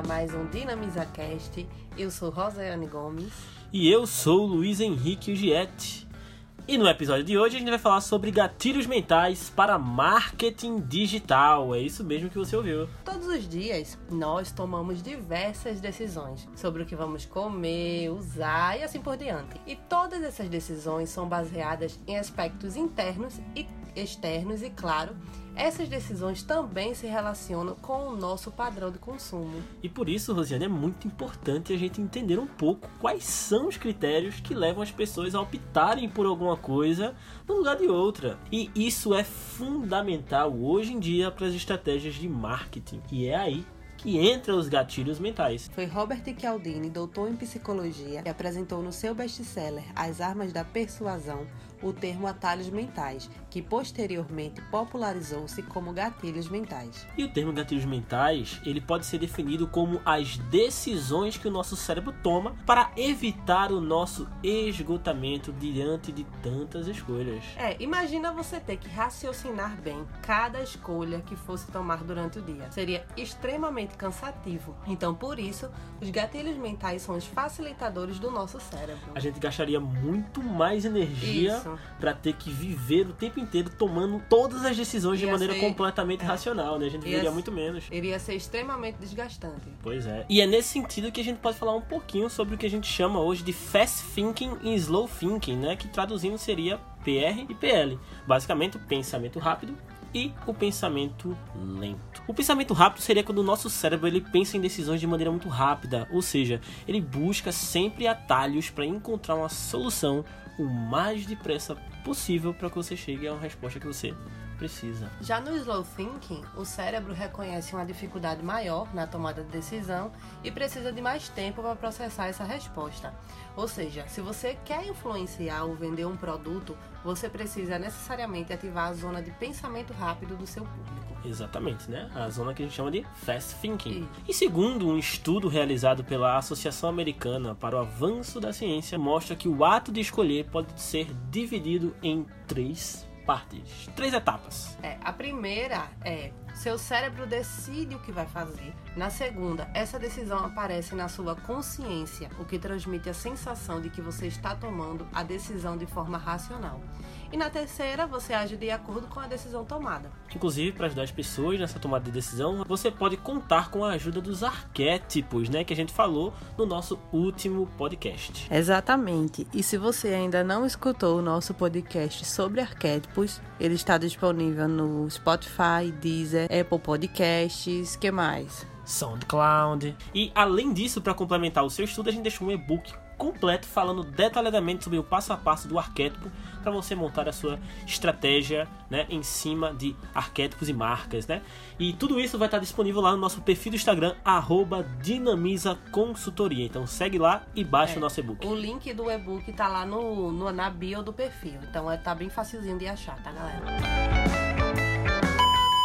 a mais um DinamizaCast. Eu sou Rosaiane Gomes. E eu sou o Luiz Henrique Giete. E no episódio de hoje a gente vai falar sobre gatilhos mentais para marketing digital. É isso mesmo que você ouviu. Todos os dias nós tomamos diversas decisões sobre o que vamos comer, usar e assim por diante. E todas essas decisões são baseadas em aspectos internos e externos e, claro, essas decisões também se relacionam com o nosso padrão de consumo. E por isso, Rosiane, é muito importante a gente entender um pouco quais são os critérios que levam as pessoas a optarem por alguma coisa no lugar de outra. E isso é fundamental hoje em dia para as estratégias de marketing. E é aí que entra os gatilhos mentais. Foi Robert Cialdini, doutor em psicologia, que apresentou no seu best-seller As Armas da Persuasão o termo atalhos mentais, que posteriormente popularizou-se como gatilhos mentais. E o termo gatilhos mentais, ele pode ser definido como as decisões que o nosso cérebro toma para evitar o nosso esgotamento diante de tantas escolhas. É, imagina você ter que raciocinar bem cada escolha que fosse tomar durante o dia. Seria extremamente cansativo. Então, por isso, os gatilhos mentais são os facilitadores do nosso cérebro. A gente gastaria muito mais energia Isso para ter que viver o tempo inteiro tomando todas as decisões Ia de maneira ser... completamente é. racional, né? A gente viveria muito menos. Iria ser extremamente desgastante. Pois é. E é nesse sentido que a gente pode falar um pouquinho sobre o que a gente chama hoje de fast thinking e slow thinking, né? Que traduzindo seria PR e PL. Basicamente, pensamento rápido e o pensamento lento. O pensamento rápido seria quando o nosso cérebro ele pensa em decisões de maneira muito rápida, ou seja, ele busca sempre atalhos para encontrar uma solução o mais depressa possível para que você chegue a uma resposta que você precisa. Já no slow thinking, o cérebro reconhece uma dificuldade maior na tomada de decisão e precisa de mais tempo para processar essa resposta. Ou seja, se você quer influenciar ou vender um produto, você precisa necessariamente ativar a zona de pensamento rápido do seu público. Exatamente, né? A zona que a gente chama de fast thinking. E segundo um estudo realizado pela Associação Americana para o Avanço da Ciência, mostra que o ato de escolher pode ser dividido em três partes, três etapas. É, a primeira é seu cérebro decide o que vai fazer. Na segunda, essa decisão aparece na sua consciência, o que transmite a sensação de que você está tomando a decisão de forma racional. E na terceira, você age de acordo com a decisão tomada. Inclusive, para ajudar as pessoas nessa tomada de decisão, você pode contar com a ajuda dos arquétipos, né, que a gente falou no nosso último podcast. Exatamente. E se você ainda não escutou o nosso podcast sobre arquétipos, ele está disponível no Spotify, Deezer, Apple Podcasts, que mais? SoundCloud. E além disso, para complementar o seu estudo, a gente deixou um e-book completo falando detalhadamente sobre o passo a passo do arquétipo para você montar a sua estratégia né, em cima de arquétipos e marcas. Né? E tudo isso vai estar disponível lá no nosso perfil do Instagram, Dinamiza Consultoria. Então segue lá e baixa é, o nosso e-book. O link do e-book tá lá no, no, na bio do perfil. Então é, tá bem facilzinho de achar, tá galera?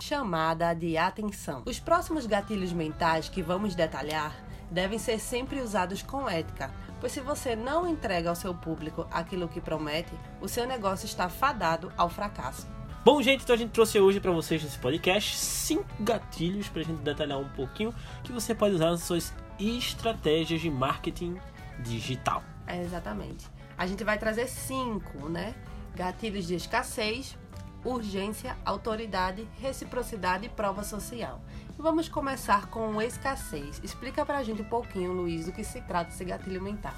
Chamada de atenção. Os próximos gatilhos mentais que vamos detalhar devem ser sempre usados com ética Pois se você não entrega ao seu público aquilo que promete, o seu negócio está fadado ao fracasso. Bom, gente, então a gente trouxe hoje para vocês nesse podcast cinco gatilhos para a gente detalhar um pouquinho que você pode usar nas suas estratégias de marketing digital. É, exatamente. A gente vai trazer cinco, né? Gatilhos de escassez, urgência, autoridade, reciprocidade e prova social. Vamos começar com escassez. Explica pra gente um pouquinho, Luiz, do que se trata esse gatilho mental.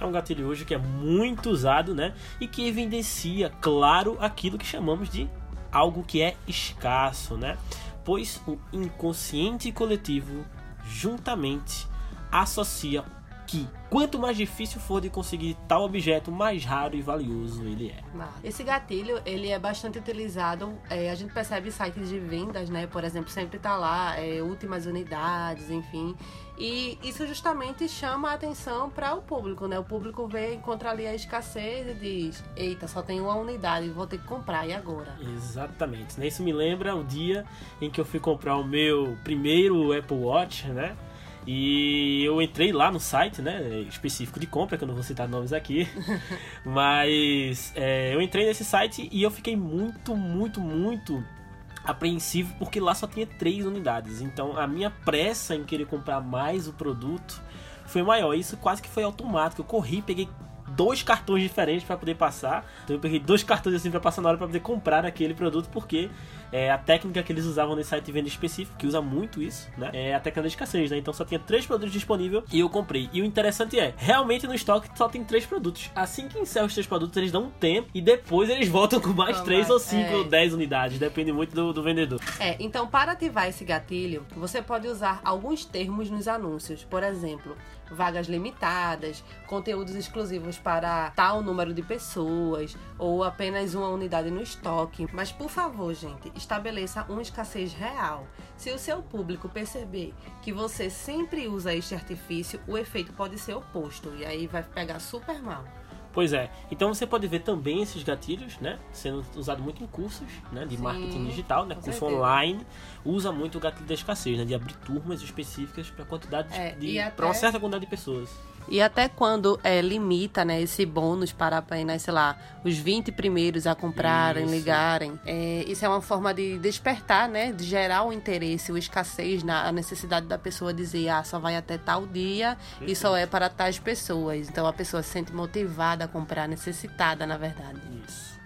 É um gatilho hoje que é muito usado, né? E que evidencia, claro, aquilo que chamamos de algo que é escasso, né? Pois o inconsciente coletivo juntamente associa que quanto mais difícil for de conseguir tal objeto, mais raro e valioso ele é. Esse gatilho, ele é bastante utilizado, é, a gente percebe sites de vendas, né? Por exemplo, sempre tá lá, é, últimas unidades, enfim. E isso justamente chama a atenção para o público, né? O público vê, encontra ali a escassez e diz: Eita, só tem uma unidade, vou ter que comprar, e agora? Exatamente. Isso me lembra o dia em que eu fui comprar o meu primeiro Apple Watch, né? E eu entrei lá no site, né, específico de compra, que eu não vou citar nomes aqui, mas é, eu entrei nesse site e eu fiquei muito, muito, muito apreensivo porque lá só tinha três unidades. Então a minha pressa em querer comprar mais o produto foi maior. Isso quase que foi automático. Eu corri, peguei dois cartões diferentes para poder passar. Então eu peguei dois cartões assim para passar na hora para poder comprar aquele produto, porque é, a técnica que eles usavam nesse site de venda específico, que usa muito isso, né? É a técnica da escassez, né? Então só tinha três produtos disponíveis e eu comprei. E o interessante é, realmente no estoque só tem três produtos. Assim que encerra os três produtos, eles dão um tempo e depois eles voltam com mais Toma, três ou cinco é... ou dez unidades, depende muito do, do vendedor. É, então para ativar esse gatilho, você pode usar alguns termos nos anúncios. Por exemplo, vagas limitadas, conteúdos exclusivos para tal número de pessoas ou apenas uma unidade no estoque. Mas por favor, gente, estabeleça uma escassez real. Se o seu público perceber que você sempre usa este artifício, o efeito pode ser oposto e aí vai pegar super mal. Pois é. Então você pode ver também esses gatilhos, né? Sendo usado muito em cursos, né? De Sim, marketing digital, né? Curso certeza. online. Usa muito o gatilho da escassez, né? De abrir turmas específicas para quantidade é, de, até... para uma certa quantidade de pessoas. E até quando é, limita né, esse bônus para apenas, sei lá, os 20 primeiros a comprarem, isso. ligarem. É, isso é uma forma de despertar, né? De gerar o interesse, o escassez, na, a necessidade da pessoa dizer, ah, só vai até tal dia e só é para tais pessoas. Então a pessoa se sente motivada a comprar, necessitada, na verdade. Isso.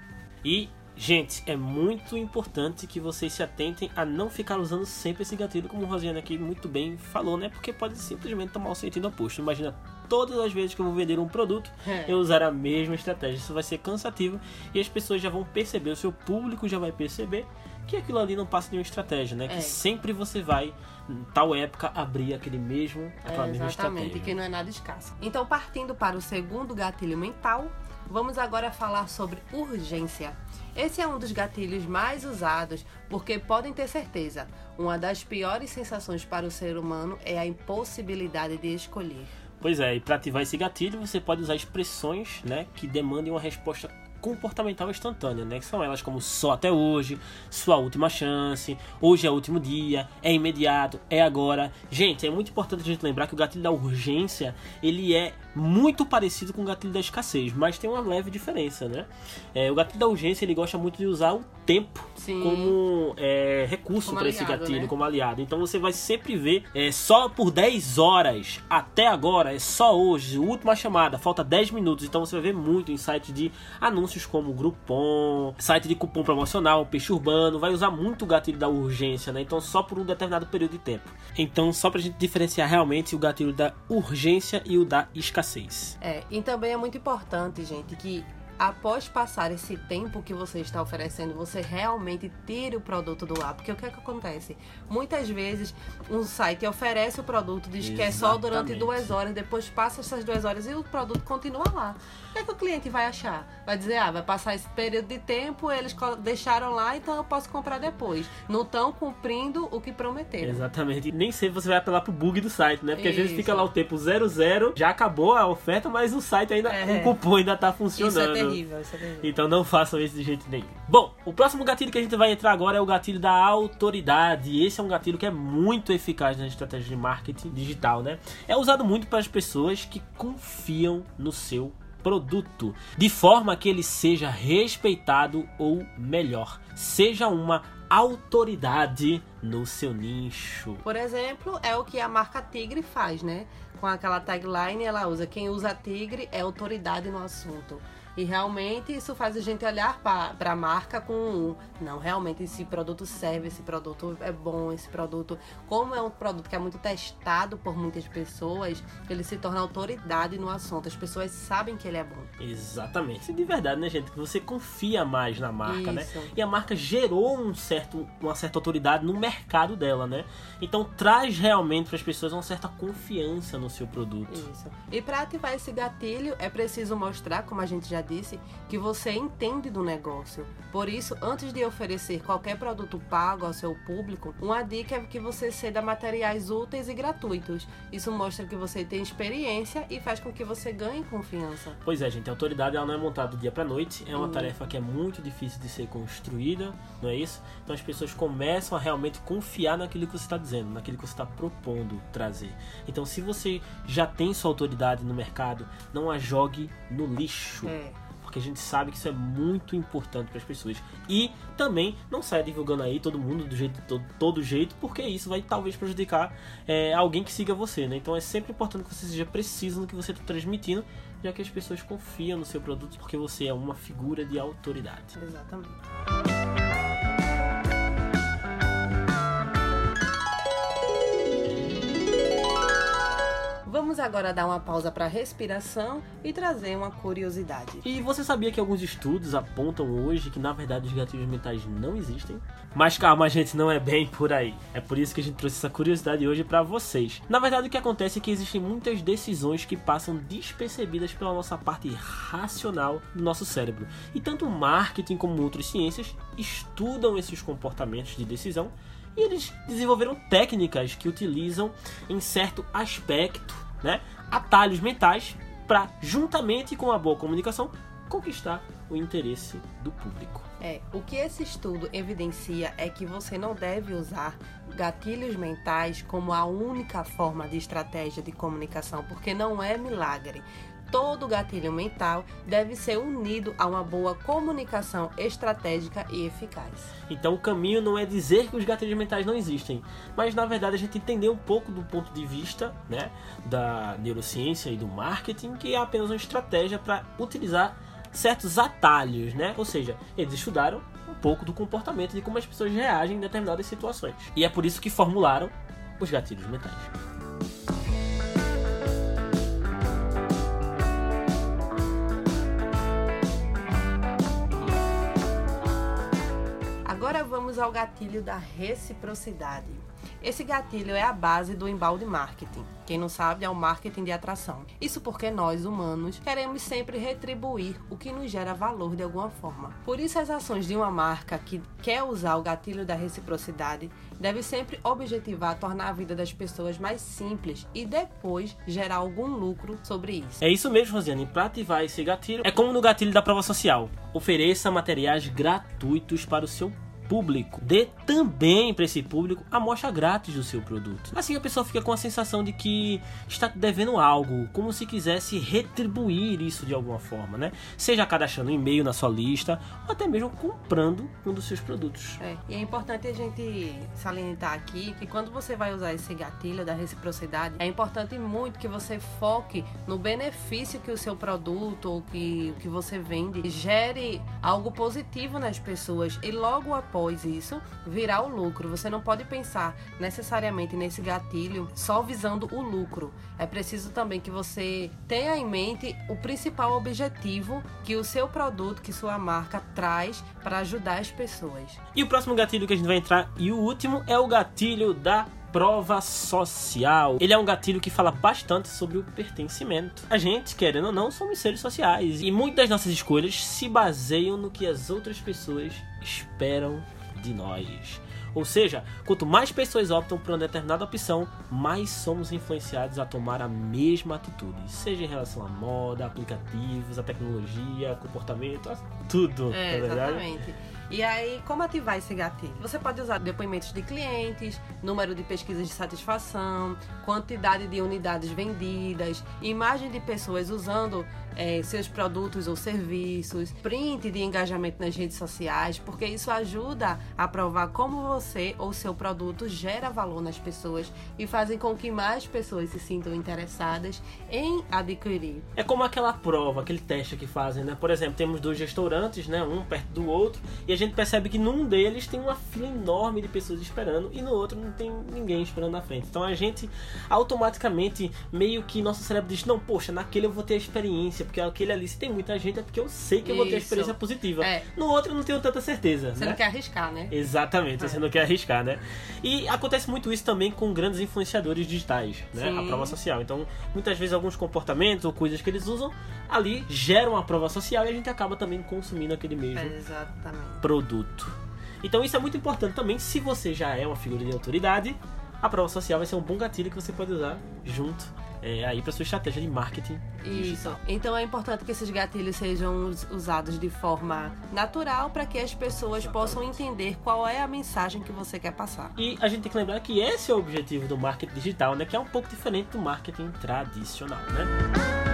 E Gente, é muito importante que vocês se atentem a não ficar usando sempre esse gatilho, como o Rosiane aqui muito bem falou, né? Porque pode simplesmente tomar o sentido oposto. Imagina todas as vezes que eu vou vender um produto, é. eu usar a mesma estratégia. Isso vai ser cansativo e as pessoas já vão perceber, o seu público já vai perceber que aquilo ali não passa de uma estratégia, né? É. Que sempre você vai, em tal época, abrir aquele mesmo, aquela é, mesma estratégia. Exatamente, que não é nada escasso. Então, partindo para o segundo gatilho mental, vamos agora falar sobre urgência. Esse é um dos gatilhos mais usados porque podem ter certeza, uma das piores sensações para o ser humano é a impossibilidade de escolher. Pois é, e para ativar esse gatilho você pode usar expressões né, que demandem uma resposta comportamental instantânea, né? Que são elas como só até hoje, sua última chance, hoje é o último dia, é imediato, é agora. Gente, é muito importante a gente lembrar que o gatilho da urgência, ele é muito parecido com o gatilho da escassez, mas tem uma leve diferença, né? É, o gatilho da urgência ele gosta muito de usar o tempo Sim. como é, recurso para esse gatilho, né? como aliado. Então você vai sempre ver é, só por 10 horas até agora, é só hoje, última chamada, falta 10 minutos. Então você vai ver muito em sites de anúncios como Groupon, site de cupom promocional, Peixe Urbano, vai usar muito o gatilho da urgência, né? Então só por um determinado período de tempo. Então só pra gente diferenciar realmente o gatilho da urgência e o da escassez escassez. É, e também é muito importante, gente, que após passar esse tempo que você está oferecendo, você realmente tire o produto do ar. Porque o que é que acontece? Muitas vezes um site oferece o produto, diz Exatamente. que é só durante duas horas, depois passa essas duas horas e o produto continua lá. O que é que o cliente vai achar? Vai dizer, ah, vai passar esse período de tempo, eles deixaram lá, então eu posso comprar depois. Não estão cumprindo o que prometeram. Exatamente. E nem sempre você vai apelar pro bug do site, né? Porque Isso. às vezes fica lá o tempo 00, já acabou a oferta, mas o site ainda, é. o cupom ainda tá funcionando. Isso é terrível, isso é terrível. Então não façam isso de jeito nenhum. Bom, o próximo gatilho que a gente vai entrar agora é o gatilho da autoridade. E esse é um gatilho que é muito eficaz na estratégia de marketing digital, né? É usado muito para as pessoas que confiam no seu produto, de forma que ele seja respeitado ou melhor, seja uma autoridade no seu nicho. Por exemplo, é o que a marca Tigre faz, né? Com aquela tagline, ela usa quem usa Tigre é autoridade no assunto. E realmente isso faz a gente olhar para a marca com não, realmente esse produto serve, esse produto é bom, esse produto, como é um produto que é muito testado por muitas pessoas, ele se torna autoridade no assunto. As pessoas sabem que ele é bom. Exatamente. De verdade, né, gente, que você confia mais na marca, né? isso. né? E a marca gerou um certo, uma certa autoridade no mercado dela, né? Então traz realmente para as pessoas uma certa confiança no seu produto. Isso. E para ativar esse gatilho é preciso mostrar, como a gente já disse, que você entende do negócio. Por isso, antes de oferecer qualquer produto pago ao seu público, uma dica é que você ceda materiais úteis e gratuitos. Isso mostra que você tem experiência e faz com que você ganhe confiança. Pois é, gente, a autoridade ela não é montada do dia para noite, é uma hum. tarefa que é muito difícil de ser construída, não é isso? Então as pessoas começam a realmente confiar naquilo que você está dizendo, naquilo que você está propondo trazer. Então, se você já tem sua autoridade no mercado, não a jogue no lixo. É marca. A gente sabe que isso é muito importante para as pessoas. E também não saia divulgando aí todo mundo do jeito todo, todo jeito, porque isso vai talvez prejudicar é, alguém que siga você, né? Então é sempre importante que você seja preciso no que você está transmitindo, já que as pessoas confiam no seu produto porque você é uma figura de autoridade. Exatamente. Vamos agora dar uma pausa para respiração e trazer uma curiosidade. E você sabia que alguns estudos apontam hoje que na verdade os gatilhos mentais não existem? Mas calma, gente, não é bem por aí. É por isso que a gente trouxe essa curiosidade hoje para vocês. Na verdade, o que acontece é que existem muitas decisões que passam despercebidas pela nossa parte racional do nosso cérebro. E tanto marketing como outras ciências estudam esses comportamentos de decisão e eles desenvolveram técnicas que utilizam em certo aspecto né, atalhos mentais para, juntamente com a boa comunicação, conquistar o interesse do público. É, o que esse estudo evidencia é que você não deve usar gatilhos mentais como a única forma de estratégia de comunicação, porque não é milagre todo gatilho mental deve ser unido a uma boa comunicação estratégica e eficaz. Então o caminho não é dizer que os gatilhos mentais não existem, mas na verdade a gente entender um pouco do ponto de vista né, da neurociência e do marketing, que é apenas uma estratégia para utilizar certos atalhos, né? Ou seja, eles estudaram um pouco do comportamento de como as pessoas reagem em determinadas situações. E é por isso que formularam os gatilhos mentais. Vamos ao gatilho da reciprocidade. Esse gatilho é a base do embalde marketing. Quem não sabe é o marketing de atração. Isso porque nós, humanos, queremos sempre retribuir o que nos gera valor de alguma forma. Por isso, as ações de uma marca que quer usar o gatilho da reciprocidade deve sempre objetivar tornar a vida das pessoas mais simples e depois gerar algum lucro sobre isso. É isso mesmo, Rosiane. Para ativar esse gatilho, é como no gatilho da prova social. Ofereça materiais gratuitos para o seu público. Dê também para esse público a amostra grátis do seu produto. Assim a pessoa fica com a sensação de que está devendo algo, como se quisesse retribuir isso de alguma forma, né? Seja cadastrando um e-mail na sua lista ou até mesmo comprando um dos seus produtos. É, e é importante a gente salientar aqui que quando você vai usar esse gatilho da reciprocidade, é importante muito que você foque no benefício que o seu produto ou que que você vende gere algo positivo nas pessoas e logo após após isso virar o lucro. Você não pode pensar necessariamente nesse gatilho só visando o lucro. É preciso também que você tenha em mente o principal objetivo que o seu produto, que sua marca traz para ajudar as pessoas. E o próximo gatilho que a gente vai entrar e o último é o gatilho da prova social. Ele é um gatilho que fala bastante sobre o pertencimento. A gente, querendo ou não, somos seres sociais e muitas das nossas escolhas se baseiam no que as outras pessoas esperam de nós. Ou seja, quanto mais pessoas optam por uma determinada opção, mais somos influenciados a tomar a mesma atitude, seja em relação à moda, aplicativos, a tecnologia, comportamento, tudo. É, exatamente. E aí, como ativar esse gatilho? Você pode usar depoimentos de clientes, número de pesquisas de satisfação, quantidade de unidades vendidas, imagem de pessoas usando é, seus produtos ou serviços, print de engajamento nas redes sociais, porque isso ajuda a provar como você ou seu produto gera valor nas pessoas e fazem com que mais pessoas se sintam interessadas em adquirir. É como aquela prova, aquele teste que fazem, né? Por exemplo, temos dois restaurantes, né? Um perto do outro, e a gente percebe que num deles tem uma fila enorme de pessoas esperando e no outro não tem ninguém esperando na frente. Então a gente automaticamente meio que nosso cérebro diz: não, poxa, naquele eu vou ter a experiência, porque aquele ali se tem muita gente é porque eu sei que eu vou ter a experiência positiva. É. No outro eu não tenho tanta certeza. Você né? não quer arriscar, né? Exatamente, é. você não quer arriscar, né? E acontece muito isso também com grandes influenciadores digitais, né? Sim. A prova social. Então, muitas vezes alguns comportamentos ou coisas que eles usam ali geram a prova social e a gente acaba também consumindo aquele mesmo Exatamente. Produto. Então isso é muito importante também se você já é uma figura de autoridade, a prova social vai ser um bom gatilho que você pode usar junto é, aí para sua estratégia de marketing. Isso. Então é importante que esses gatilhos sejam usados de forma natural para que as pessoas Exatamente. possam entender qual é a mensagem que você quer passar. E a gente tem que lembrar que esse é o objetivo do marketing digital, né? Que é um pouco diferente do marketing tradicional, né?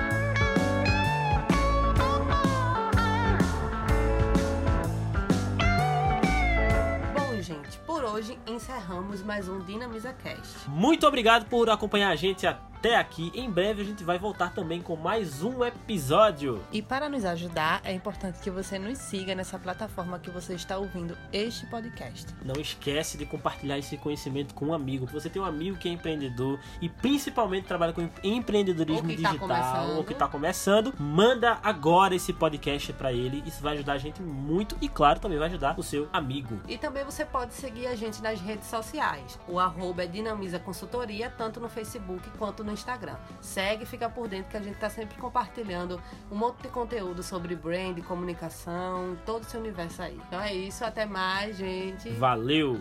Hoje encerramos mais um Dinamiza Cast. Muito obrigado por acompanhar a gente até aqui. Em breve a gente vai voltar também com mais um episódio. E para nos ajudar, é importante que você nos siga nessa plataforma que você está ouvindo este podcast. Não esquece de compartilhar esse conhecimento com um amigo. Você tem um amigo que é empreendedor e principalmente trabalha com empreendedorismo Ou tá digital começando. ou que está começando, manda agora esse podcast para ele. Isso vai ajudar a gente muito e, claro, também vai ajudar o seu amigo. E também você pode seguir a gente nas redes sociais. O arroba é Dinamiza Consultoria, tanto no Facebook quanto no Instagram. Segue e fica por dentro que a gente está sempre compartilhando um monte de conteúdo sobre brand, comunicação, todo esse universo aí. Então é isso, até mais, gente. Valeu!